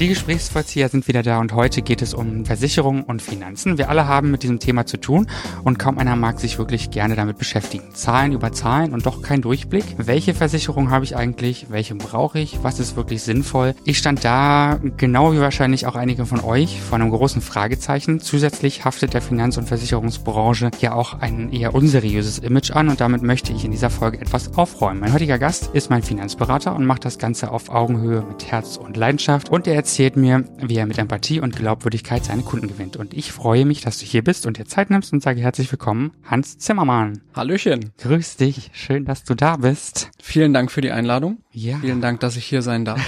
Die Gesprächsvollzieher sind wieder da und heute geht es um Versicherungen und Finanzen. Wir alle haben mit diesem Thema zu tun und kaum einer mag sich wirklich gerne damit beschäftigen. Zahlen über Zahlen und doch kein Durchblick. Welche Versicherung habe ich eigentlich? Welche brauche ich? Was ist wirklich sinnvoll? Ich stand da, genau wie wahrscheinlich auch einige von euch, vor einem großen Fragezeichen. Zusätzlich haftet der Finanz- und Versicherungsbranche ja auch ein eher unseriöses Image an und damit möchte ich in dieser Folge etwas aufräumen. Mein heutiger Gast ist mein Finanzberater und macht das Ganze auf Augenhöhe mit Herz und Leidenschaft und er erzählt mir, wie er mit Empathie und Glaubwürdigkeit seine Kunden gewinnt. Und ich freue mich, dass du hier bist und dir Zeit nimmst und sage herzlich willkommen, Hans Zimmermann. Hallöchen. Grüß dich. Schön, dass du da bist. Vielen Dank für die Einladung. Ja. Vielen Dank, dass ich hier sein darf.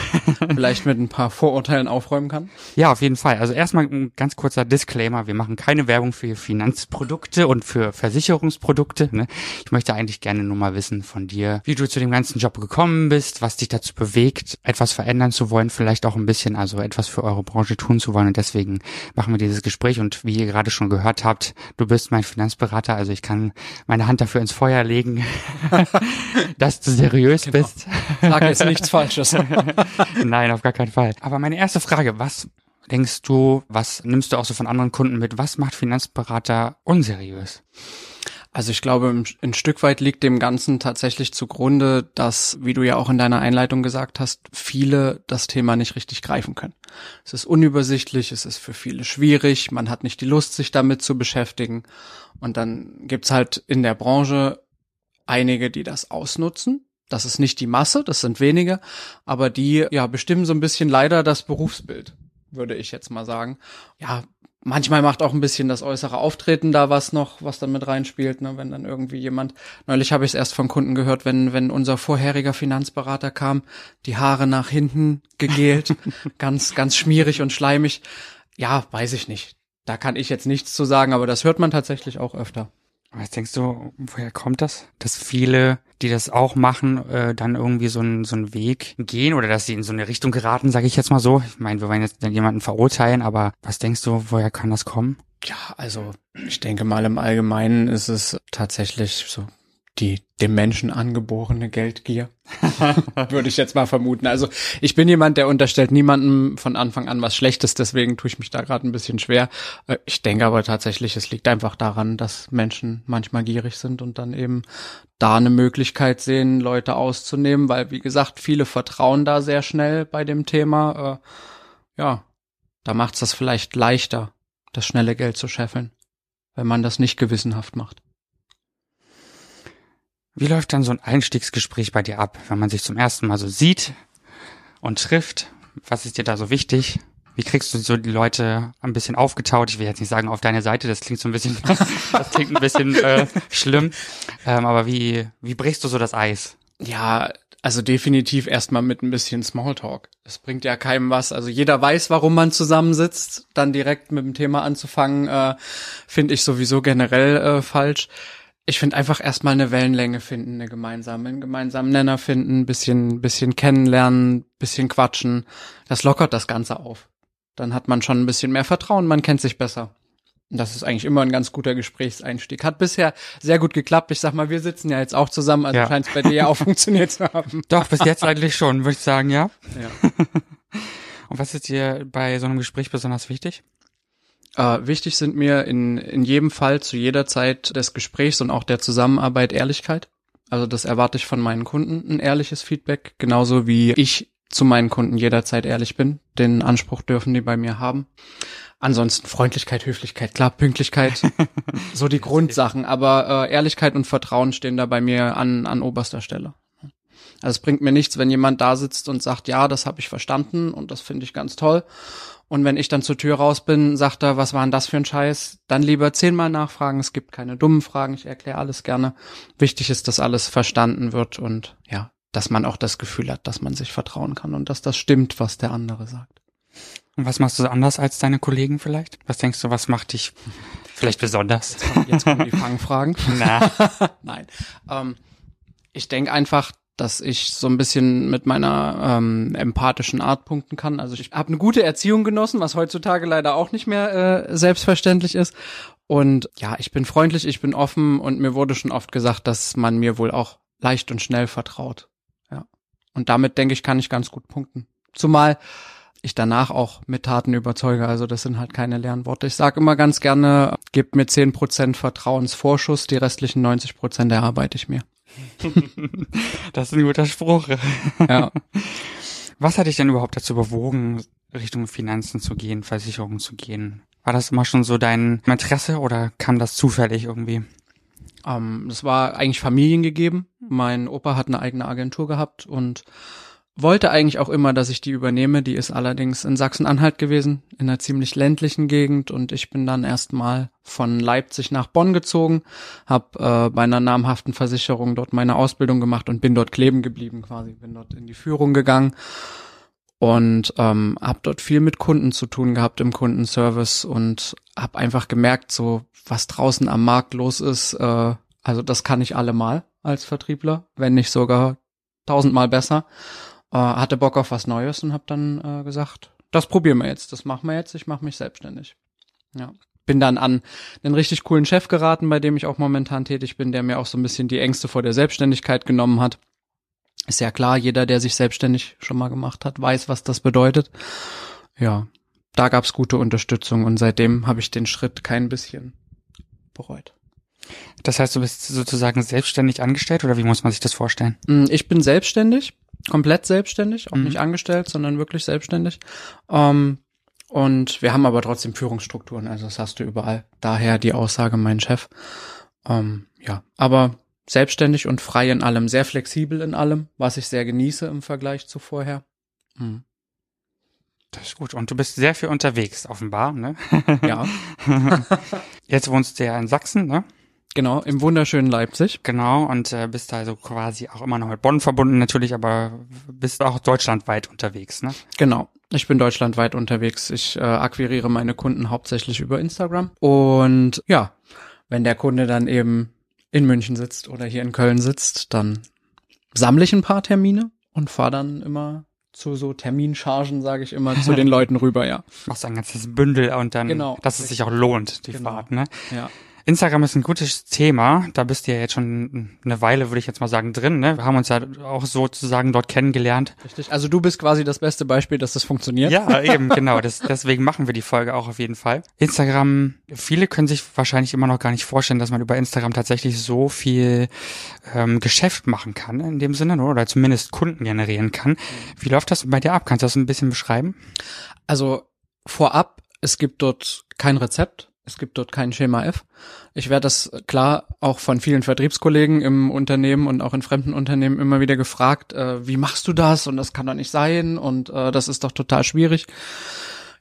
Vielleicht mit ein paar Vorurteilen aufräumen kann. Ja, auf jeden Fall. Also erstmal ein ganz kurzer Disclaimer. Wir machen keine Werbung für Finanzprodukte und für Versicherungsprodukte. Ne? Ich möchte eigentlich gerne nur mal wissen von dir, wie du zu dem ganzen Job gekommen bist, was dich dazu bewegt, etwas verändern zu wollen, vielleicht auch ein bisschen, also etwas für eure Branche tun zu wollen. Und deswegen machen wir dieses Gespräch. Und wie ihr gerade schon gehört habt, du bist mein Finanzberater. Also ich kann meine Hand dafür ins Feuer legen, dass du seriös genau. bist. Sag jetzt nichts Falsches. Nein, auf gar keinen Fall. Aber meine erste Frage, was denkst du, was nimmst du auch so von anderen Kunden mit? Was macht Finanzberater unseriös? Also ich glaube, ein Stück weit liegt dem Ganzen tatsächlich zugrunde, dass, wie du ja auch in deiner Einleitung gesagt hast, viele das Thema nicht richtig greifen können. Es ist unübersichtlich, es ist für viele schwierig, man hat nicht die Lust, sich damit zu beschäftigen. Und dann gibt's halt in der Branche einige, die das ausnutzen. Das ist nicht die Masse, das sind wenige, aber die ja bestimmen so ein bisschen leider das Berufsbild, würde ich jetzt mal sagen. Ja, Manchmal macht auch ein bisschen das äußere Auftreten da was noch, was dann mit reinspielt, ne? wenn dann irgendwie jemand, neulich habe ich es erst von Kunden gehört, wenn, wenn unser vorheriger Finanzberater kam, die Haare nach hinten gegelt, ganz, ganz schmierig und schleimig. Ja, weiß ich nicht. Da kann ich jetzt nichts zu sagen, aber das hört man tatsächlich auch öfter. Was denkst du, woher kommt das? Dass viele, die das auch machen, äh, dann irgendwie so einen so einen Weg gehen oder dass sie in so eine Richtung geraten, sage ich jetzt mal so. Ich meine, wir wollen jetzt jemanden verurteilen, aber was denkst du, woher kann das kommen? Ja, also ich denke mal im Allgemeinen ist es tatsächlich so die dem Menschen angeborene Geldgier, würde ich jetzt mal vermuten. Also ich bin jemand, der unterstellt niemandem von Anfang an was Schlechtes, deswegen tue ich mich da gerade ein bisschen schwer. Äh, ich denke aber tatsächlich, es liegt einfach daran, dass Menschen manchmal gierig sind und dann eben da eine Möglichkeit sehen, Leute auszunehmen, weil wie gesagt, viele vertrauen da sehr schnell bei dem Thema. Äh, ja, da macht's das vielleicht leichter, das schnelle Geld zu scheffeln, wenn man das nicht gewissenhaft macht. Wie läuft dann so ein Einstiegsgespräch bei dir ab, wenn man sich zum ersten Mal so sieht und trifft? Was ist dir da so wichtig? Wie kriegst du so die Leute ein bisschen aufgetaut? Ich will jetzt nicht sagen auf deine Seite, das klingt so ein bisschen, das klingt ein bisschen äh, schlimm. Ähm, aber wie, wie brichst du so das Eis? Ja, also definitiv erstmal mit ein bisschen Smalltalk. Es bringt ja keinem was. Also jeder weiß, warum man zusammensitzt. Dann direkt mit dem Thema anzufangen, äh, finde ich sowieso generell äh, falsch ich finde einfach erstmal eine Wellenlänge finden, eine gemeinsame, einen gemeinsamen Nenner finden, bisschen, bisschen kennenlernen, bisschen quatschen. Das lockert das Ganze auf. Dann hat man schon ein bisschen mehr Vertrauen, man kennt sich besser. Und das ist eigentlich immer ein ganz guter Gesprächseinstieg. Hat bisher sehr gut geklappt. Ich sag mal, wir sitzen ja jetzt auch zusammen, also ja. scheint es bei dir ja auch funktioniert zu haben. Doch, bis jetzt eigentlich schon, würde ich sagen, ja. ja. Und was ist dir bei so einem Gespräch besonders wichtig? Äh, wichtig sind mir in, in jedem Fall zu jeder Zeit des Gesprächs und auch der Zusammenarbeit Ehrlichkeit. Also das erwarte ich von meinen Kunden, ein ehrliches Feedback, genauso wie ich zu meinen Kunden jederzeit ehrlich bin. Den Anspruch dürfen die bei mir haben. Ansonsten Freundlichkeit, Höflichkeit, klar, Pünktlichkeit, so die Grundsachen. Aber äh, Ehrlichkeit und Vertrauen stehen da bei mir an, an oberster Stelle. Also es bringt mir nichts, wenn jemand da sitzt und sagt, ja, das habe ich verstanden und das finde ich ganz toll. Und wenn ich dann zur Tür raus bin, sagt er, was war denn das für ein Scheiß? Dann lieber zehnmal nachfragen. Es gibt keine dummen Fragen. Ich erkläre alles gerne. Wichtig ist, dass alles verstanden wird und ja, dass man auch das Gefühl hat, dass man sich vertrauen kann und dass das stimmt, was der andere sagt. Und was machst du anders als deine Kollegen vielleicht? Was denkst du, was macht dich vielleicht besonders? Jetzt kommen, jetzt kommen die Fangfragen. Na. Nein. Ähm, ich denke einfach, dass ich so ein bisschen mit meiner ähm, empathischen Art punkten kann. Also ich habe eine gute Erziehung genossen, was heutzutage leider auch nicht mehr äh, selbstverständlich ist. Und ja, ich bin freundlich, ich bin offen und mir wurde schon oft gesagt, dass man mir wohl auch leicht und schnell vertraut. Und damit denke ich, kann ich ganz gut punkten. Zumal ich danach auch mit Taten überzeuge. Also das sind halt keine leeren Worte. Ich sage immer ganz gerne, gebt mir zehn Prozent Vertrauensvorschuss, die restlichen 90 Prozent erarbeite ich mir. das ist ein guter Spruch. Ja. Was hat dich denn überhaupt dazu bewogen, Richtung Finanzen zu gehen, Versicherungen zu gehen? War das immer schon so dein Interesse oder kam das zufällig irgendwie? Ähm, das war eigentlich familiengegeben. Mein Opa hat eine eigene Agentur gehabt und wollte eigentlich auch immer, dass ich die übernehme. Die ist allerdings in Sachsen-Anhalt gewesen, in einer ziemlich ländlichen Gegend. Und ich bin dann erstmal von Leipzig nach Bonn gezogen, habe äh, bei einer namhaften Versicherung dort meine Ausbildung gemacht und bin dort kleben geblieben quasi. Bin dort in die Führung gegangen und ähm, habe dort viel mit Kunden zu tun gehabt im Kundenservice und habe einfach gemerkt, so was draußen am Markt los ist. Äh, also das kann ich allemal als Vertriebler, wenn nicht sogar tausendmal besser äh, hatte Bock auf was Neues und habe dann äh, gesagt, das probieren wir jetzt, das machen wir jetzt, ich mache mich selbstständig. Ja. Bin dann an einen richtig coolen Chef geraten, bei dem ich auch momentan tätig bin, der mir auch so ein bisschen die Ängste vor der Selbstständigkeit genommen hat. Ist ja klar, jeder, der sich selbstständig schon mal gemacht hat, weiß, was das bedeutet. Ja, da gab's gute Unterstützung und seitdem habe ich den Schritt kein bisschen bereut. Das heißt, du bist sozusagen selbstständig angestellt oder wie muss man sich das vorstellen? Mm, ich bin selbstständig komplett selbstständig, auch mhm. nicht angestellt, sondern wirklich selbstständig. Ähm, und wir haben aber trotzdem Führungsstrukturen, also das hast du überall. Daher die Aussage, mein Chef. Ähm, ja, aber selbstständig und frei in allem, sehr flexibel in allem, was ich sehr genieße im Vergleich zu vorher. Mhm. Das ist gut. Und du bist sehr viel unterwegs, offenbar, ne? Ja. Jetzt wohnst du ja in Sachsen, ne? Genau, im wunderschönen Leipzig. Genau, und äh, bist also quasi auch immer noch mit Bonn verbunden natürlich, aber bist auch deutschlandweit unterwegs, ne? Genau. Ich bin deutschlandweit unterwegs. Ich äh, akquiriere meine Kunden hauptsächlich über Instagram. Und ja, wenn der Kunde dann eben in München sitzt oder hier in Köln sitzt, dann sammle ich ein paar Termine und fahre dann immer zu so Terminchargen, sage ich immer, zu den Leuten rüber, ja. Machst ein ganzes Bündel und dann, genau, dass es sich auch lohnt, die genau. Fahrt, ne? Ja. Instagram ist ein gutes Thema. Da bist du ja jetzt schon eine Weile, würde ich jetzt mal sagen, drin. Ne? Wir haben uns ja auch sozusagen dort kennengelernt. Richtig. Also du bist quasi das beste Beispiel, dass das funktioniert. Ja, eben, genau. Das, deswegen machen wir die Folge auch auf jeden Fall. Instagram, viele können sich wahrscheinlich immer noch gar nicht vorstellen, dass man über Instagram tatsächlich so viel ähm, Geschäft machen kann, in dem Sinne, oder zumindest Kunden generieren kann. Wie läuft das bei dir ab? Kannst du das ein bisschen beschreiben? Also vorab, es gibt dort kein Rezept. Es gibt dort kein Schema F. Ich werde das klar auch von vielen Vertriebskollegen im Unternehmen und auch in fremden Unternehmen immer wieder gefragt, äh, wie machst du das? Und das kann doch nicht sein und äh, das ist doch total schwierig.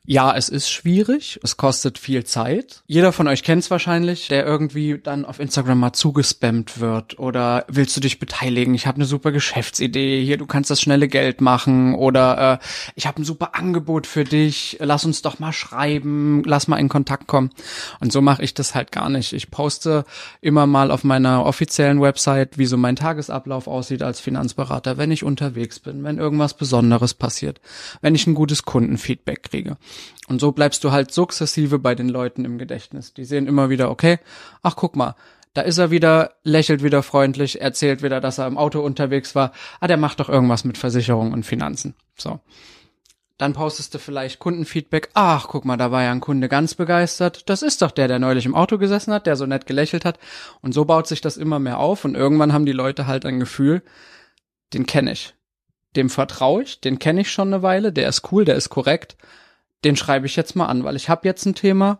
Ja, es ist schwierig. Es kostet viel Zeit. Jeder von euch kennt es wahrscheinlich, der irgendwie dann auf Instagram mal zugespammt wird oder willst du dich beteiligen? Ich habe eine super Geschäftsidee. Hier, du kannst das schnelle Geld machen oder äh, ich habe ein super Angebot für dich. Lass uns doch mal schreiben. Lass mal in Kontakt kommen. Und so mache ich das halt gar nicht. Ich poste immer mal auf meiner offiziellen Website, wie so mein Tagesablauf aussieht als Finanzberater, wenn ich unterwegs bin, wenn irgendwas Besonderes passiert, wenn ich ein gutes Kundenfeedback kriege. Und so bleibst du halt sukzessive bei den Leuten im Gedächtnis. Die sehen immer wieder, okay, ach guck mal, da ist er wieder, lächelt wieder freundlich, erzählt wieder, dass er im Auto unterwegs war. Ah, der macht doch irgendwas mit Versicherung und Finanzen. So. Dann postest du vielleicht Kundenfeedback. Ach, guck mal, da war ja ein Kunde ganz begeistert. Das ist doch der, der neulich im Auto gesessen hat, der so nett gelächelt hat. Und so baut sich das immer mehr auf und irgendwann haben die Leute halt ein Gefühl, den kenne ich. Dem vertraue ich, den kenne ich schon eine Weile, der ist cool, der ist korrekt den schreibe ich jetzt mal an, weil ich habe jetzt ein Thema.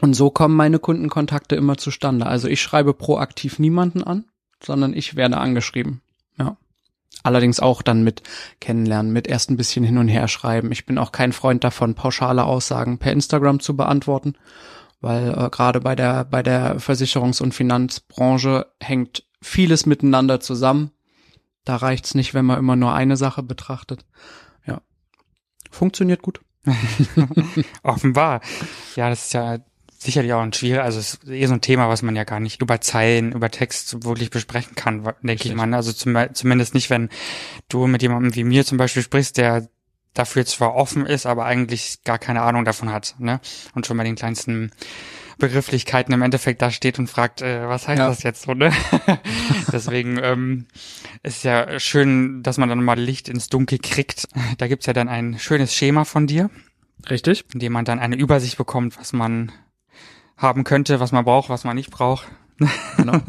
Und so kommen meine Kundenkontakte immer zustande. Also ich schreibe proaktiv niemanden an, sondern ich werde angeschrieben. Ja. Allerdings auch dann mit kennenlernen, mit erst ein bisschen hin und her schreiben. Ich bin auch kein Freund davon, pauschale Aussagen per Instagram zu beantworten, weil äh, gerade bei der bei der Versicherungs- und Finanzbranche hängt vieles miteinander zusammen. Da reicht's nicht, wenn man immer nur eine Sache betrachtet. Ja. Funktioniert gut. Offenbar. Ja, das ist ja sicherlich auch ein schwieriger, also es ist eh so ein Thema, was man ja gar nicht über Zeilen, über Text wirklich besprechen kann, denke ich mal. Also zum, zumindest nicht, wenn du mit jemandem wie mir zum Beispiel sprichst, der dafür zwar offen ist, aber eigentlich gar keine Ahnung davon hat, ne? Und schon bei den kleinsten Begrifflichkeiten im Endeffekt da steht und fragt, äh, was heißt Ja. das jetzt so, ne? Deswegen ähm, ist ja schön, dass man dann mal Licht ins Dunkel kriegt. Da gibt's ja dann ein schönes Schema von dir, Richtig? in dem man dann eine Übersicht bekommt, was man haben könnte, was man braucht, was man nicht braucht. Genau.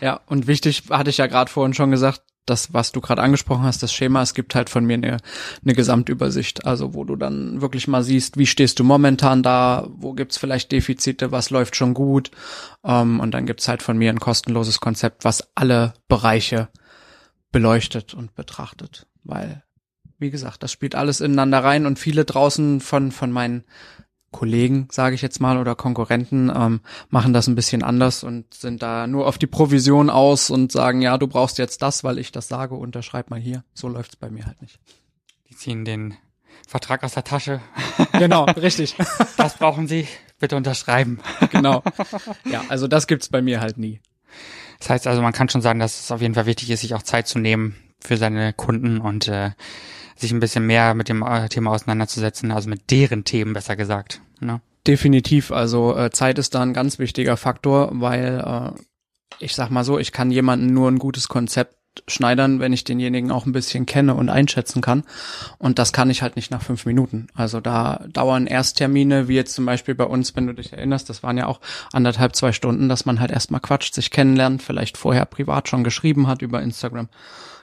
ja, und wichtig, hatte ich ja gerade vorhin schon gesagt, das, was du gerade angesprochen hast, das Schema, es gibt halt von mir eine, eine Gesamtübersicht, also wo du dann wirklich mal siehst, wie stehst du momentan da, wo gibt's vielleicht Defizite, was läuft schon gut. Ähm, und dann gibt's halt von mir ein kostenloses Konzept, was alle Bereiche beleuchtet und betrachtet. Weil, wie gesagt, das spielt alles ineinander rein und viele draußen von, von meinen Kollegen, sage ich jetzt mal, oder Konkurrenten ähm, machen das ein bisschen anders und sind da nur auf die Provision aus und sagen, ja, du brauchst jetzt das, weil ich das sage, unterschreib mal hier. So läuft's bei mir halt nicht. Die ziehen den Vertrag aus der Tasche. Genau, richtig. Das brauchen Sie, bitte unterschreiben. genau. Ja, also das gibt's bei mir halt nie. Das heißt also, man kann schon sagen, dass es auf jeden Fall wichtig ist, sich auch Zeit zu nehmen für seine Kunden und äh, sich ein bisschen mehr mit dem äh, Thema auseinanderzusetzen, also mit deren Themen besser gesagt. Ne? Definitiv. Also äh, Zeit ist da ein ganz wichtiger Faktor, weil äh, ich sag mal so, ich kann jemanden nur ein gutes Konzept schneidern, wenn ich denjenigen auch ein bisschen kenne und einschätzen kann. Und das kann ich halt nicht nach fünf Minuten. Also da dauern Ersttermine, wie jetzt zum Beispiel bei uns, wenn du dich erinnerst, das waren ja auch anderthalb, zwei Stunden, dass man halt erstmal quatscht, sich kennenlernt, vielleicht vorher privat schon geschrieben hat über Instagram.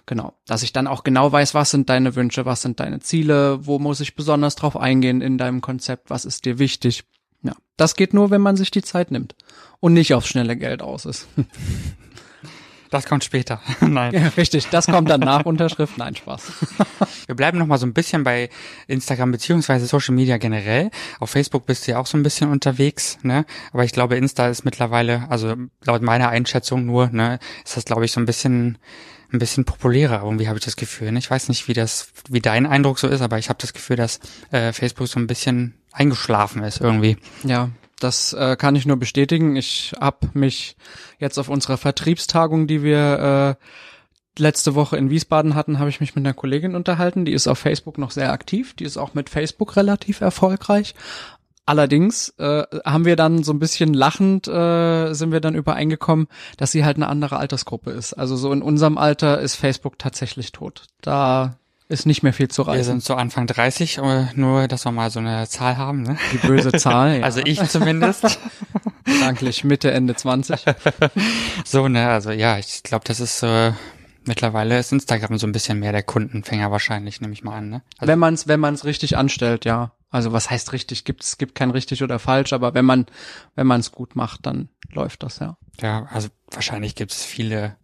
Genau. Dass ich dann auch genau weiß, was sind deine Wünsche, was sind deine Ziele, wo muss ich besonders drauf eingehen in deinem Konzept, was ist dir wichtig. Ja, das geht nur, wenn man sich die Zeit nimmt und nicht aufs schnelle Geld aus ist. Das kommt später. Nein. Ja, richtig. Das kommt dann nach Unterschrift. Nein, Spaß. Wir bleiben noch mal so ein bisschen bei Instagram beziehungsweise Social Media generell. Auf Facebook bist du ja auch so ein bisschen unterwegs, ne? Aber ich glaube, Insta ist mittlerweile, also laut meiner Einschätzung nur, ne, ist das glaube ich so ein bisschen ein bisschen populärer. Irgendwie habe ich das Gefühl. Ne? Ich weiß nicht, wie das, wie dein Eindruck so ist, aber ich habe das Gefühl, dass äh, Facebook so ein bisschen eingeschlafen ist irgendwie. Ja, das äh, kann ich nur bestätigen. Ich habe mich jetzt auf unserer Vertriebstagung, die wir äh, letzte Woche in Wiesbaden hatten, habe ich mich mit einer Kollegin unterhalten. Die ist auf Facebook noch sehr aktiv. Die ist auch mit Facebook relativ erfolgreich. Allerdings äh, haben wir dann so ein bisschen lachend äh, sind wir dann übereingekommen, dass sie halt eine andere Altersgruppe ist. Also so in unserem Alter ist Facebook tatsächlich tot. Da ist nicht mehr viel zu Wir reißen. sind so Anfang 30, äh, nur dass wir mal so eine Zahl haben. Ne? Die böse Zahl. Ja. Also ich zumindest. gedanklich Mitte Ende 20. so, ne, also ja, ich glaube, das ist äh, mittlerweile ist Instagram so ein bisschen mehr der Kundenfänger wahrscheinlich, nehme ich mal an. Ne? Also, wenn man es wenn man es richtig anstellt, ja. Also was heißt richtig? Gibt es gibt kein richtig oder falsch, aber wenn man wenn man es gut macht, dann läuft das ja. ja, also wahrscheinlich gibt es viele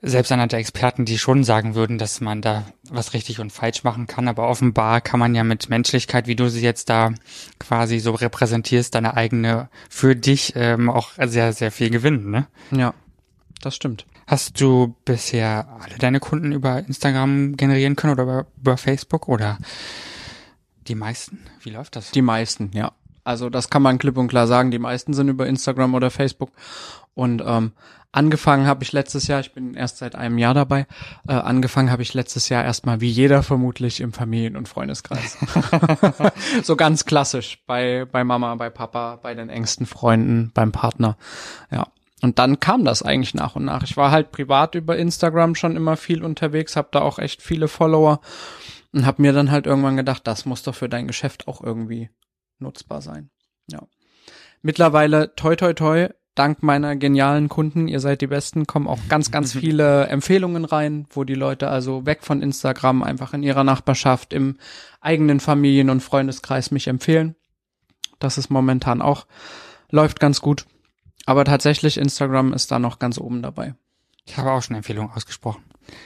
selbsternannte Experten, die schon sagen würden, dass man da was richtig und falsch machen kann, aber offenbar kann man ja mit Menschlichkeit, wie du sie jetzt da quasi so repräsentierst, deine eigene für dich ähm, auch sehr, sehr viel gewinnen, ne? Ja, das stimmt. Hast du bisher alle deine Kunden über Instagram generieren können oder über, über Facebook oder die meisten? Wie läuft das? Die meisten, ja. Also das kann man klipp und klar sagen. Die meisten sind über Instagram oder Facebook. Und ähm, angefangen habe ich letztes Jahr, ich bin erst seit einem Jahr dabei, äh, angefangen habe ich letztes Jahr erstmal wie jeder vermutlich im Familien- und Freundeskreis. so ganz klassisch bei, bei Mama, bei Papa, bei den engsten Freunden, beim Partner. Ja. Und dann kam das eigentlich nach und nach. Ich war halt privat über Instagram schon immer viel unterwegs, habe da auch echt viele Follower und habe mir dann halt irgendwann gedacht, das muss doch für dein Geschäft auch irgendwie nutzbar sein. Ja. Mittlerweile toi toi toi, dank meiner genialen Kunden, ihr seid die besten, kommen auch ganz ganz viele Empfehlungen rein, wo die Leute also weg von Instagram einfach in ihrer Nachbarschaft im eigenen Familien- und Freundeskreis mich empfehlen. Das ist momentan auch läuft ganz gut. Aber tatsächlich Instagram ist da noch ganz oben dabei. Ich habe auch schon Empfehlungen ausgesprochen.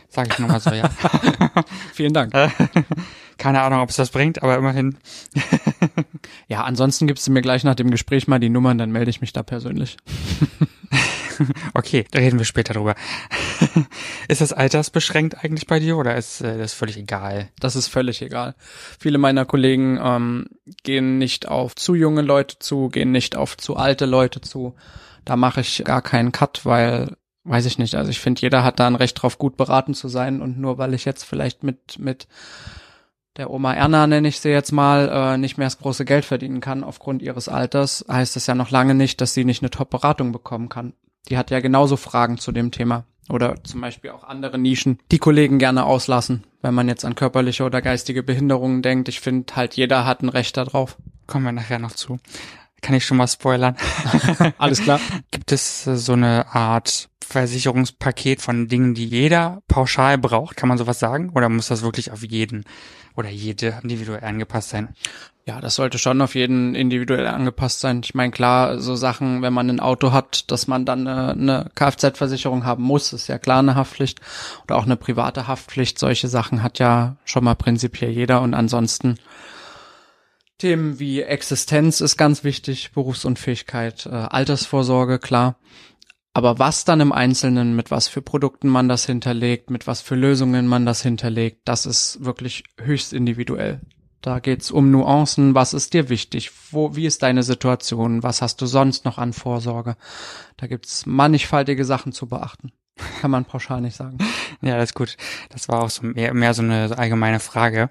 Sage ich nur mal so, ja. Vielen Dank. Keine Ahnung, ob es das bringt, aber immerhin. Ja, ansonsten gibst du mir gleich nach dem Gespräch mal die Nummern, dann melde ich mich da persönlich. Okay, da reden wir später drüber. ist das altersbeschränkt eigentlich bei dir oder ist äh, das völlig egal? Das ist völlig egal. Viele meiner Kollegen ähm, gehen nicht auf zu junge Leute zu, gehen nicht auf zu alte Leute zu. Da mache ich gar keinen Cut, weil, weiß ich nicht, also ich finde, jeder hat da ein Recht drauf, gut beraten zu sein und nur weil ich jetzt vielleicht mit, mit der Oma Erna nenne ich sie jetzt mal, äh, nicht mehr das große Geld verdienen kann aufgrund ihres Alters, heißt das ja noch lange nicht, dass sie nicht eine Top-Beratung bekommen kann. Die hat ja genauso Fragen zu dem Thema. Oder zum Beispiel auch andere Nischen, die Kollegen gerne auslassen, wenn man jetzt an körperliche oder geistige Behinderungen denkt. Ich finde halt, jeder hat ein Recht darauf. Kommen wir nachher noch zu. Kann ich schon mal spoilern? Alles klar. Gibt es äh, so eine Art Versicherungspaket von Dingen, die jeder pauschal braucht? Kann man sowas sagen? Oder muss das wirklich auf jeden oder jede individuell angepasst sein? Ja, das sollte schon auf jeden individuell angepasst sein. Ich meine, klar, so Sachen, wenn man ein Auto hat, dass man dann eine, eine Kfz-Versicherung haben muss, ist ja klar eine Haftpflicht. Oder auch eine private Haftpflicht. Solche Sachen hat ja schon mal prinzipiell jeder. Und ansonsten Themen wie Existenz ist ganz wichtig, Berufsunfähigkeit, äh, Altersvorsorge, klar. Aber was dann im Einzelnen, mit was für Produkten man das hinterlegt, mit was für Lösungen man das hinterlegt, das ist wirklich höchst individuell. Da geht's um Nuancen, was ist dir wichtig, wo, wie ist deine Situation, was hast du sonst noch an Vorsorge. Da gibt's mannigfaltige Sachen zu beachten. Kann man pauschal nicht sagen. Ja, das ist gut. Das war auch so mehr, mehr so eine allgemeine Frage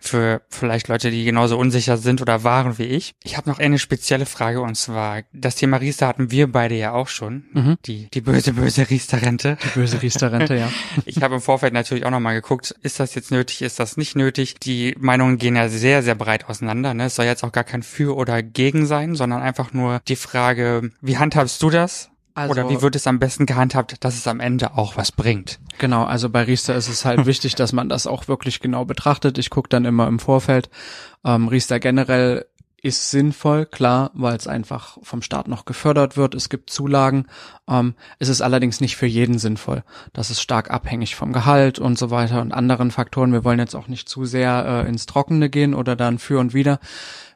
für vielleicht Leute, die genauso unsicher sind oder waren wie ich. Ich habe noch eine spezielle Frage und zwar, das Thema Riester hatten wir beide ja auch schon. Mhm. Die, die böse, böse Riester-Rente. Die böse Riester-Rente, ja. ich habe im Vorfeld natürlich auch nochmal geguckt, ist das jetzt nötig, ist das nicht nötig? Die Meinungen gehen ja sehr, sehr breit auseinander. Ne? Es soll jetzt auch gar kein Für oder Gegen sein, sondern einfach nur die Frage, wie handhabst du das? Also, Oder wie wird es am besten gehandhabt, dass es am Ende auch was bringt? Genau, also bei Riester ist es halt wichtig, dass man das auch wirklich genau betrachtet. Ich gucke dann immer im Vorfeld. Ähm, Riester generell ist sinnvoll, klar, weil es einfach vom Staat noch gefördert wird. Es gibt Zulagen. Ähm, es ist allerdings nicht für jeden sinnvoll. Das ist stark abhängig vom Gehalt und so weiter und anderen Faktoren. Wir wollen jetzt auch nicht zu sehr äh, ins Trockene gehen oder dann für und wieder.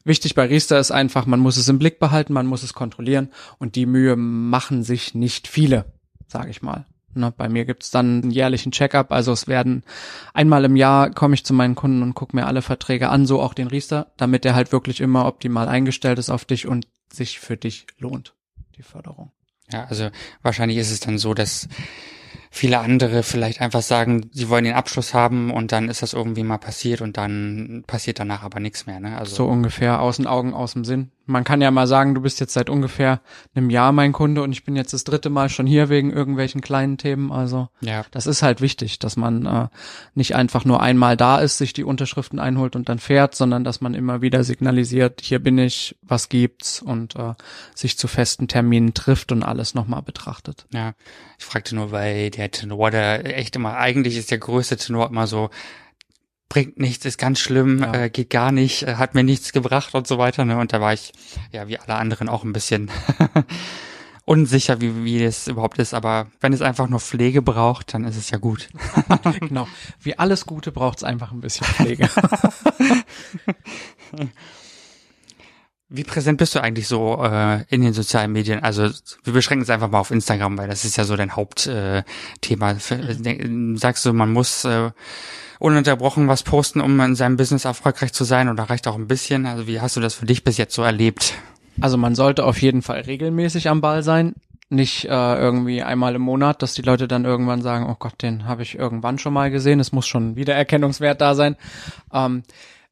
Wichtig bei Riester ist einfach, man muss es im Blick behalten, man muss es kontrollieren und die Mühe machen sich nicht viele, sage ich mal. Ne, bei mir gibt's dann einen jährlichen Checkup, also es werden einmal im Jahr komme ich zu meinen Kunden und gucke mir alle Verträge an, so auch den Riester, damit der halt wirklich immer optimal eingestellt ist auf dich und sich für dich lohnt, die Förderung. Ja, also wahrscheinlich ist es dann so, dass viele andere vielleicht einfach sagen, sie wollen den Abschluss haben und dann ist das irgendwie mal passiert und dann passiert danach aber nichts mehr. Ne? Also so ungefähr aus den Augen, aus dem Sinn man kann ja mal sagen, du bist jetzt seit ungefähr einem Jahr mein Kunde und ich bin jetzt das dritte Mal schon hier wegen irgendwelchen kleinen Themen. Also ja. das ist halt wichtig, dass man äh, nicht einfach nur einmal da ist, sich die Unterschriften einholt und dann fährt, sondern dass man immer wieder signalisiert, hier bin ich, was gibt's und äh, sich zu festen Terminen trifft und alles nochmal betrachtet. Ja, ich fragte nur, weil der Tenor, der echt immer, eigentlich ist der größte Tenor immer so, bringt nichts, ist ganz schlimm, ja. äh, geht gar nicht, äh, hat mir nichts gebracht und so weiter. Ne? Und da war ich, ja, wie alle anderen auch ein bisschen unsicher, wie, wie das überhaupt ist. Aber wenn es einfach nur Pflege braucht, dann ist es ja gut. genau. Wie alles Gute braucht es einfach ein bisschen Pflege. Wie präsent bist du eigentlich so äh, in den sozialen Medien? Also wir beschränken es einfach mal auf Instagram, weil das ist ja so dein Hauptthema. Äh, mhm. Sagst du, man muss äh, ununterbrochen was posten, um in seinem Business erfolgreich zu sein oder reicht auch ein bisschen? Also wie hast du das für dich bis jetzt so erlebt? Also man sollte auf jeden Fall regelmäßig am Ball sein. Nicht äh, irgendwie einmal im Monat, dass die Leute dann irgendwann sagen, oh Gott, den habe ich irgendwann schon mal gesehen. Es muss schon Wiedererkennungswert da sein. Ähm,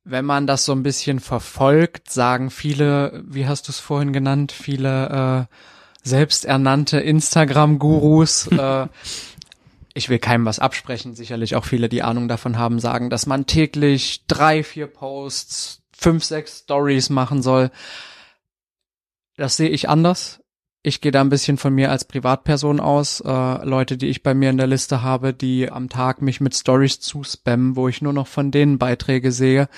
wenn man das so ein bisschen verfolgt, sagen viele, wie hast du es vorhin genannt, viele äh, selbsternannte Instagram-Gurus, äh, ich will keinem was absprechen, sicherlich auch viele, die Ahnung davon haben, sagen, dass man täglich drei, vier Posts, fünf, sechs Stories machen soll. Das sehe ich anders. Ich gehe da ein bisschen von mir als Privatperson aus. Äh, Leute, die ich bei mir in der Liste habe, die am Tag mich mit Stories zuspammen, wo ich nur noch von denen Beiträge sehe,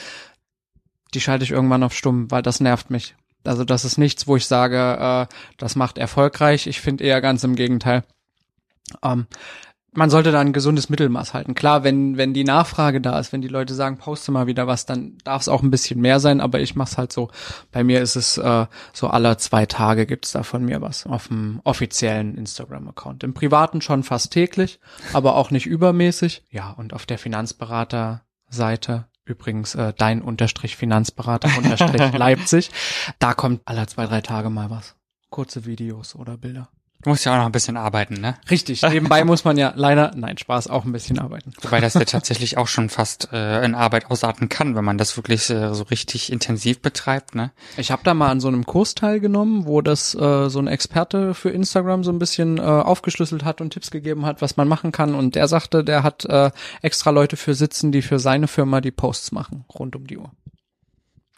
die schalte ich irgendwann auf stumm, weil das nervt mich. Also das ist nichts, wo ich sage, äh, das macht erfolgreich. Ich finde eher ganz im Gegenteil. Ähm, man sollte da ein gesundes Mittelmaß halten. Klar, wenn, wenn die Nachfrage da ist, wenn die Leute sagen, poste mal wieder was, dann darf es auch ein bisschen mehr sein, aber ich mach's halt so. Bei mir ist es äh, so alle zwei Tage gibt's da von mir was auf dem offiziellen Instagram-Account. Im privaten schon fast täglich, aber auch nicht übermäßig. Ja, und auf der Finanzberater-Seite übrigens äh, dein Unterstrich Finanzberater Unterstrich Leipzig, da kommt alle zwei, drei Tage mal was. Kurze Videos oder Bilder. Du musst ja auch noch ein bisschen arbeiten, ne? Richtig, nebenbei muss man ja leider, nein, Spaß, auch ein bisschen arbeiten. Wobei das ja tatsächlich auch schon fast äh, in Arbeit ausarten kann, wenn man das wirklich äh, so richtig intensiv betreibt, ne? Ich habe da mal an so einem Kurs teilgenommen, wo das äh, so ein Experte für Instagram so ein bisschen äh, aufgeschlüsselt hat und Tipps gegeben hat, was man machen kann. Und der sagte, der hat äh, extra Leute für sitzen, die für seine Firma die Posts machen, rund um die Uhr.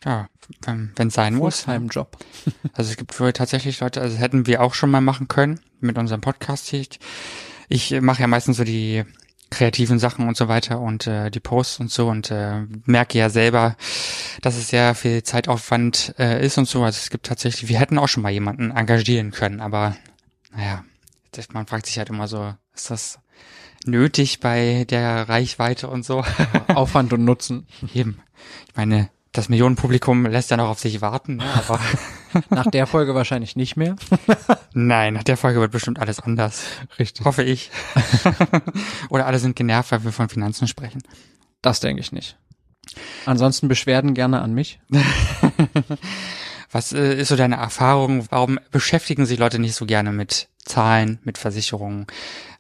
Ja, wenn es sein muss. Fulltime-Job. Also es gibt wohl tatsächlich Leute, also hätten wir auch schon mal machen können mit unserem Podcast hier. Ich, ich mache ja meistens so die kreativen Sachen und so weiter und äh, die Posts und so und äh, merke ja selber, dass es sehr viel Zeitaufwand äh, ist und so. Also es gibt tatsächlich, wir hätten auch schon mal jemanden engagieren können, aber naja, das, man fragt sich halt immer so, ist das nötig bei der Reichweite und so? Aufwand und Nutzen. Eben. Ich meine, das Millionenpublikum lässt ja noch auf sich warten, ne? aber Nach der Folge wahrscheinlich nicht mehr. nein, nach der Folge wird bestimmt alles anders. Richtig. Hoffe ich. Oder alle sind genervt, weil wir von Finanzen sprechen. Das denke ich nicht. Ansonsten Beschwerden gerne an mich. Was äh, ist so deine Erfahrung? Warum beschäftigen sich Leute nicht so gerne mit Zahlen, mit Versicherungen,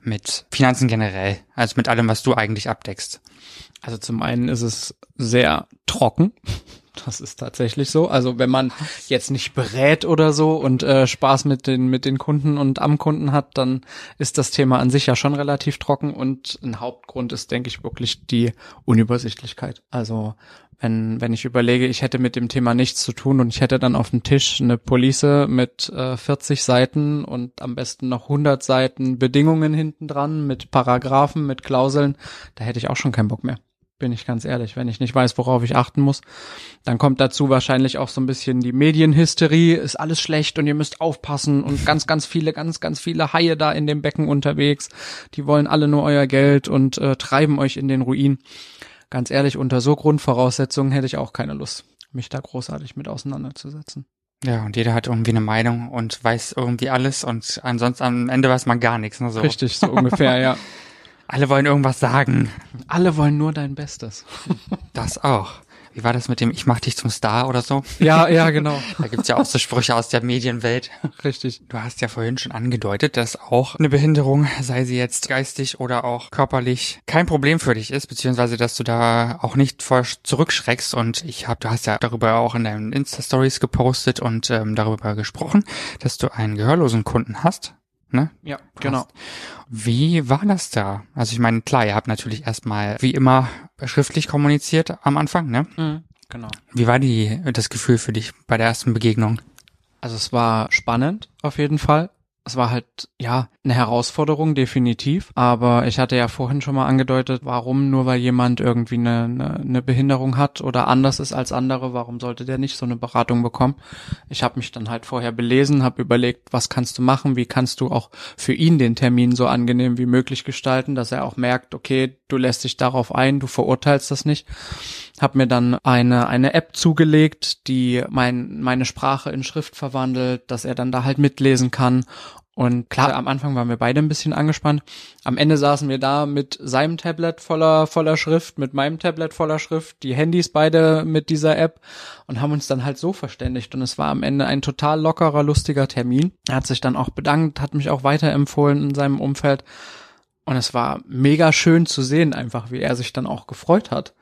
mit Finanzen generell? Also mit allem, was du eigentlich abdeckst. Also zum einen ist es sehr trocken. Das ist tatsächlich so. Also wenn man jetzt nicht berät oder so und äh, Spaß mit den mit den Kunden und am Kunden hat, dann ist das Thema an sich ja schon relativ trocken und ein Hauptgrund ist, denke ich, wirklich die Unübersichtlichkeit. Also wenn wenn ich überlege, ich hätte mit dem Thema nichts zu tun und ich hätte dann auf dem Tisch eine Police mit äh, 40 Seiten und am besten noch 100 Seiten Bedingungen hinten dran mit Paragraphen, mit Klauseln, da hätte ich auch schon keinen Bock mehr bin ich ganz ehrlich. Wenn ich nicht weiß, worauf ich achten muss, dann kommt dazu wahrscheinlich auch so ein bisschen die Medienhysterie, ist alles schlecht und ihr müsst aufpassen und ganz, ganz viele, ganz, ganz viele Haie da in dem Becken unterwegs. Die wollen alle nur euer Geld und äh, treiben euch in den Ruin. Ganz ehrlich, unter so Grundvoraussetzungen hätte ich auch keine Lust, mich da großartig mit auseinanderzusetzen. Ja, und jeder hat irgendwie eine Meinung und weiß irgendwie alles und ansonsten am Ende weiß man gar nichts. Ne, so. Richtig, so ungefähr, ja. Alle wollen irgendwas sagen. Alle wollen nur dein Bestes. Das auch. Wie war das mit dem Ich mach dich zum Star oder so? Ja, ja, genau. Da gibt's ja auch so Sprüche aus der Medienwelt. Richtig. Du hast ja vorhin schon angedeutet, dass auch eine Behinderung, sei sie jetzt geistig oder auch körperlich, kein Problem für dich ist, beziehungsweise dass du da auch nicht vor zurückschreckst. Und ich habe, du hast ja darüber auch in deinen Insta-Stories gepostet und ähm, darüber gesprochen, dass du einen gehörlosen Kunden hast. Ne? Ja, genau. Wie war das da? Also ich meine, klar, ihr habt natürlich erstmal wie immer schriftlich kommuniziert am Anfang, ne? Mhm, genau. Wie war die das Gefühl für dich bei der ersten Begegnung? Also es war spannend auf jeden Fall. Es war halt, ja, eine Herausforderung, definitiv. Aber ich hatte ja vorhin schon mal angedeutet, warum nur weil jemand irgendwie eine, eine, eine Behinderung hat oder anders ist als andere, warum sollte der nicht so eine Beratung bekommen? Ich habe mich dann halt vorher belesen, habe überlegt, was kannst du machen, wie kannst du auch für ihn den Termin so angenehm wie möglich gestalten, dass er auch merkt, okay, du lässt dich darauf ein, du verurteilst das nicht. Hab mir dann eine, eine App zugelegt, die mein, meine Sprache in Schrift verwandelt, dass er dann da halt mitlesen kann und klar, am Anfang waren wir beide ein bisschen angespannt. Am Ende saßen wir da mit seinem Tablet voller, voller Schrift, mit meinem Tablet voller Schrift, die Handys beide mit dieser App und haben uns dann halt so verständigt. Und es war am Ende ein total lockerer, lustiger Termin. Er hat sich dann auch bedankt, hat mich auch weiterempfohlen in seinem Umfeld. Und es war mega schön zu sehen, einfach wie er sich dann auch gefreut hat.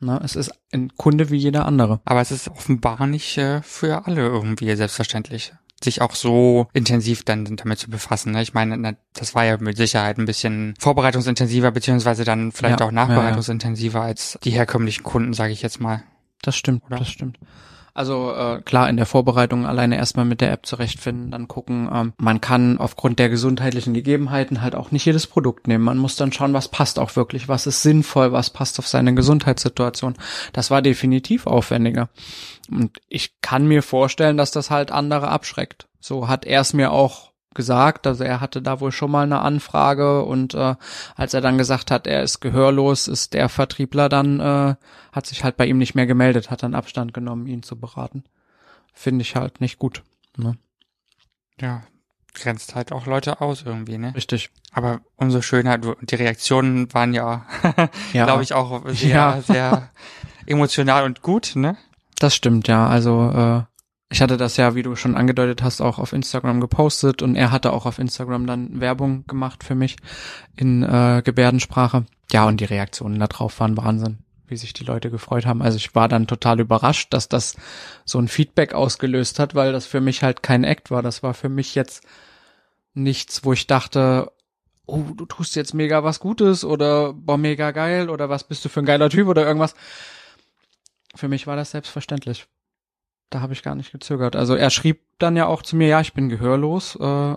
Na, es ist ein Kunde wie jeder andere. Aber es ist offenbar nicht äh, für alle irgendwie selbstverständlich sich auch so intensiv dann damit zu befassen. Ne? Ich meine, das war ja mit Sicherheit ein bisschen vorbereitungsintensiver, beziehungsweise dann vielleicht Ja, auch nachbereitungsintensiver als die herkömmlichen Kunden, sage ich jetzt mal. Das stimmt, Oder? das stimmt. Also äh, klar, in der Vorbereitung alleine erstmal mit der App zurechtfinden, dann gucken. Ähm, man kann aufgrund der gesundheitlichen Gegebenheiten halt auch nicht jedes Produkt nehmen. Man muss dann schauen, was passt auch wirklich, was ist sinnvoll, was passt auf seine Gesundheitssituation. Das war definitiv aufwendiger. Und ich kann mir vorstellen, dass das halt andere abschreckt. So hat er es mir auch gesagt. Also er hatte da wohl schon mal eine Anfrage und äh, als er dann gesagt hat, er ist gehörlos, ist der Vertriebler dann, äh, hat sich halt bei ihm nicht mehr gemeldet, hat dann Abstand genommen, ihn zu beraten. Finde ich halt nicht gut. Ne? Ja, grenzt halt auch Leute aus irgendwie, ne? Richtig. Aber umso schöner, die Reaktionen waren ja, Ja, glaube ich, auch sehr, Ja. sehr emotional und gut, ne? Das stimmt, ja. Also äh, ich hatte das ja, wie du schon angedeutet hast, auch auf Instagram gepostet und er hatte auch auf Instagram dann Werbung gemacht für mich in äh, Gebärdensprache. Ja, und die Reaktionen darauf waren Wahnsinn, wie sich die Leute gefreut haben. Also ich war dann total überrascht, dass das so ein Feedback ausgelöst hat, weil das für mich halt kein Act war. Das war für mich jetzt nichts, wo ich dachte, oh, du tust jetzt mega was Gutes oder boah, mega geil oder was bist du für ein geiler Typ oder irgendwas. Für mich war das selbstverständlich. Da habe ich gar nicht gezögert. Also er schrieb dann ja auch zu mir, ja, ich bin gehörlos. Äh,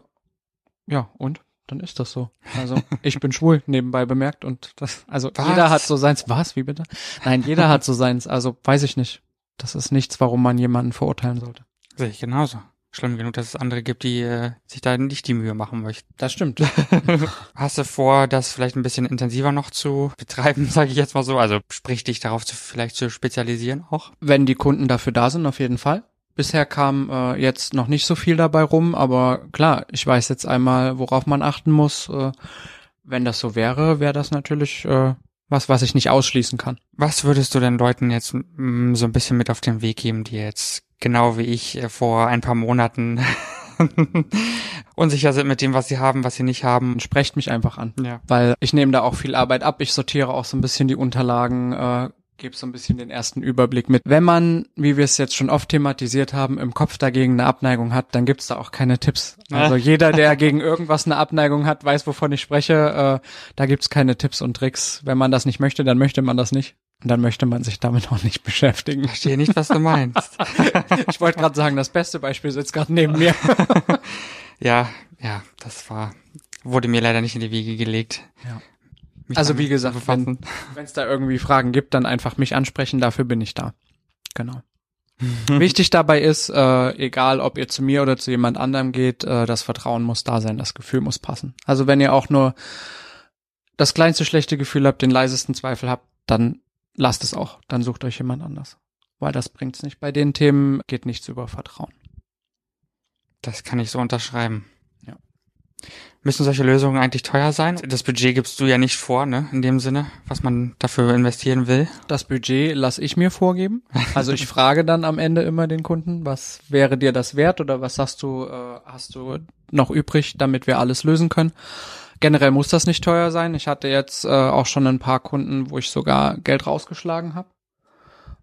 ja, und? Dann ist das so. Also ich bin schwul, nebenbei bemerkt. Und das, also Was? jeder hat so seins. Was? Wie bitte? Nein, jeder hat so seins. Also weiß ich nicht. Das ist nichts, warum man jemanden verurteilen sollte. Sehe ich genauso. Schlimm genug, dass es andere gibt, die äh, sich da nicht die Mühe machen möchten. Das stimmt. Hast du vor, das vielleicht ein bisschen intensiver noch zu betreiben, sage ich jetzt mal so? Also sprich dich darauf zu, vielleicht zu spezialisieren auch? Wenn die Kunden dafür da sind, auf jeden Fall. Bisher kam äh, jetzt noch nicht so viel dabei rum, aber klar, ich weiß jetzt einmal, worauf man achten muss. Äh, wenn das so wäre, wäre das natürlich äh, was, was ich nicht ausschließen kann. Was würdest du denn Leuten jetzt mm, so ein bisschen mit auf den Weg geben, die jetzt genau wie ich äh, vor ein paar Monaten unsicher sind mit dem, was sie haben, was sie nicht haben? Sprecht mich einfach an. Ja. weil ich nehme da auch viel Arbeit ab. Ich sortiere auch so ein bisschen die Unterlagen, äh, gebe so ein bisschen den ersten Überblick mit. Wenn man, wie wir es jetzt schon oft thematisiert haben, im Kopf dagegen eine Abneigung hat, dann gibt's da auch keine Tipps. Also jeder, der gegen irgendwas eine Abneigung hat, weiß, wovon ich spreche. Äh, da gibt's keine Tipps und Tricks. Wenn man das nicht möchte, dann möchte man das nicht. Und dann möchte man sich damit auch nicht beschäftigen. Ich verstehe nicht, was du meinst. Ich wollte gerade sagen, das beste Beispiel sitzt gerade neben mir. ja, ja, das war, wurde mir leider nicht in die Wiege gelegt. Ja. Also wie gesagt. Wenn es da irgendwie Fragen gibt, dann einfach mich ansprechen, dafür bin ich da. Genau. Wichtig dabei ist, äh, egal ob ihr zu mir oder zu jemand anderem geht, äh, das Vertrauen muss da sein, das Gefühl muss passen. Also wenn ihr auch nur das kleinste schlechte Gefühl habt, den leisesten Zweifel habt, dann lasst es auch, dann sucht euch jemand anders. Weil das bringt's nicht. Bei den Themen geht nichts über Vertrauen. Das kann ich so unterschreiben. Ja. Müssen solche Lösungen eigentlich teuer sein? Das Budget gibst du ja nicht vor, ne? In dem Sinne, was man dafür investieren will. Das Budget lasse ich mir vorgeben. Also ich frage dann am Ende immer den Kunden, was wäre dir das wert oder was hast du, äh, hast du noch übrig, damit wir alles lösen können. Generell muss das nicht teuer sein. Ich hatte jetzt äh, auch schon ein paar Kunden, wo ich sogar Geld rausgeschlagen habe.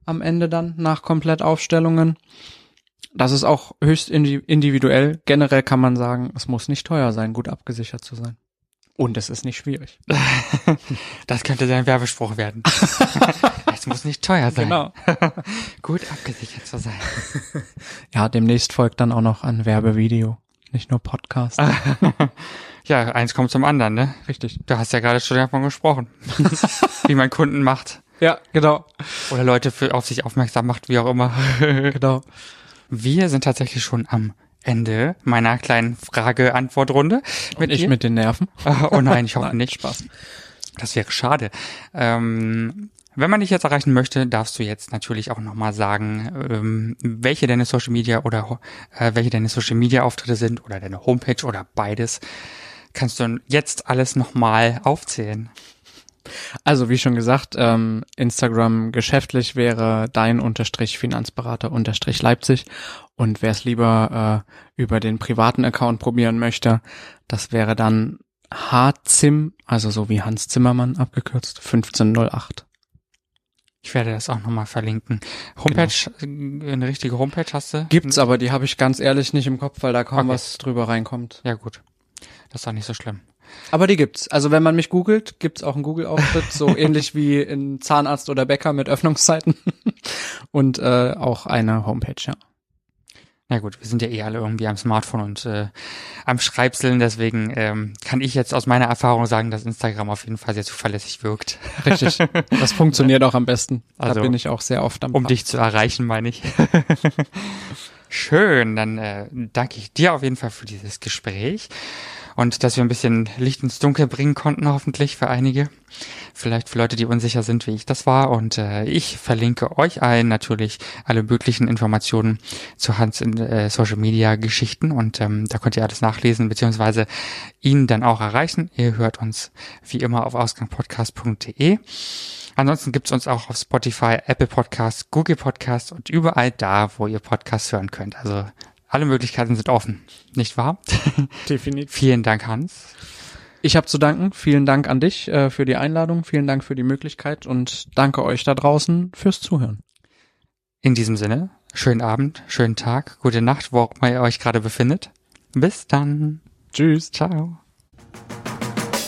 Am Ende dann nach Komplettaufstellungen. Das ist auch höchst indi individuell. Generell kann man sagen, es muss nicht teuer sein, gut abgesichert zu sein. Und es ist nicht schwierig. Das könnte dein Werbespruch werden. es muss nicht teuer sein. Genau. Gut abgesichert zu sein. Ja, demnächst folgt dann auch noch ein Werbevideo. Nicht nur Podcast. Ja, eins kommt zum anderen, ne? Richtig. Du hast ja gerade schon davon gesprochen. wie man Kunden macht. Ja, genau. Oder Leute für, auf sich aufmerksam macht, wie auch immer. Genau. Wir sind tatsächlich schon am Ende meiner kleinen Frage-Antwort-Runde. Mit ich dir. mit den Nerven. Oh nein, ich hoffe Nein, nicht. Spaß. Das wäre schade. Ähm, wenn man dich jetzt erreichen möchte, darfst du jetzt natürlich auch nochmal sagen, ähm, welche deine Social Media oder äh, welche deine Social Media Auftritte sind oder deine Homepage oder beides. Kannst du jetzt alles nochmal aufzählen? Also wie schon gesagt, ähm, Instagram geschäftlich wäre dein Unterstrich Finanzberater Unterstrich Leipzig und wer es lieber äh, über den privaten Account probieren möchte, das wäre dann hzim, also so wie Hans Zimmermann abgekürzt, 1508. Ich werde das auch nochmal verlinken. Homepage, äh, eine richtige Homepage hast du? Gibt's aber, die habe ich ganz ehrlich nicht im Kopf, weil da kaum Okay. was drüber reinkommt. Ja gut. Das ist auch nicht so schlimm. Aber die gibt's. Also wenn man mich googelt, gibt's auch einen Google-Auftritt, so ähnlich wie in Zahnarzt oder Bäcker mit Öffnungszeiten. Und äh, auch eine Homepage, ja. Na gut, wir sind ja eh alle irgendwie am Smartphone und äh, am Schreibseln, deswegen ähm, kann ich jetzt aus meiner Erfahrung sagen, dass Instagram auf jeden Fall sehr zuverlässig wirkt. Richtig. Das funktioniert auch am besten. Also, da bin ich auch sehr oft am Um Ball. dich zu erreichen, meine ich. Schön, dann äh, danke ich dir auf jeden Fall für dieses Gespräch. Und dass wir ein bisschen Licht ins Dunkel bringen konnten, hoffentlich für einige. Vielleicht für Leute, die unsicher sind, wie ich das war. Und äh, ich verlinke euch allen natürlich alle möglichen Informationen zu Hans in äh, Social Media Geschichten und ähm, da könnt ihr alles nachlesen, beziehungsweise ihn dann auch erreichen. Ihr hört uns wie immer auf ausgangpodcast.de. Ansonsten gibt's uns auch auf Spotify, Apple Podcasts, Google Podcasts und überall da, wo ihr Podcasts hören könnt. Also alle Möglichkeiten sind offen, nicht wahr? Definitiv. Vielen Dank, Hans. Ich habe zu danken. Vielen Dank an dich äh, für die Einladung. Vielen Dank für die Möglichkeit und danke euch da draußen fürs Zuhören. In diesem Sinne, schönen Abend, schönen Tag, gute Nacht, wo auch immer ihr euch gerade befindet. Bis dann. Tschüss. Ciao.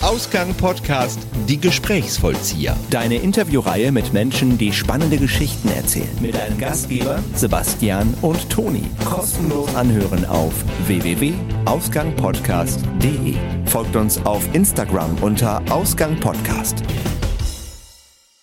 Ausgang Podcast Die Gesprächsvollzieher. Deine Interviewreihe mit Menschen, die spannende Geschichten erzählen. Mit deinen Gastgeber Sebastian und Toni. Kostenlos anhören auf www.ausgangpodcast.de. Folgt uns auf Instagram unter Ausgang Podcast.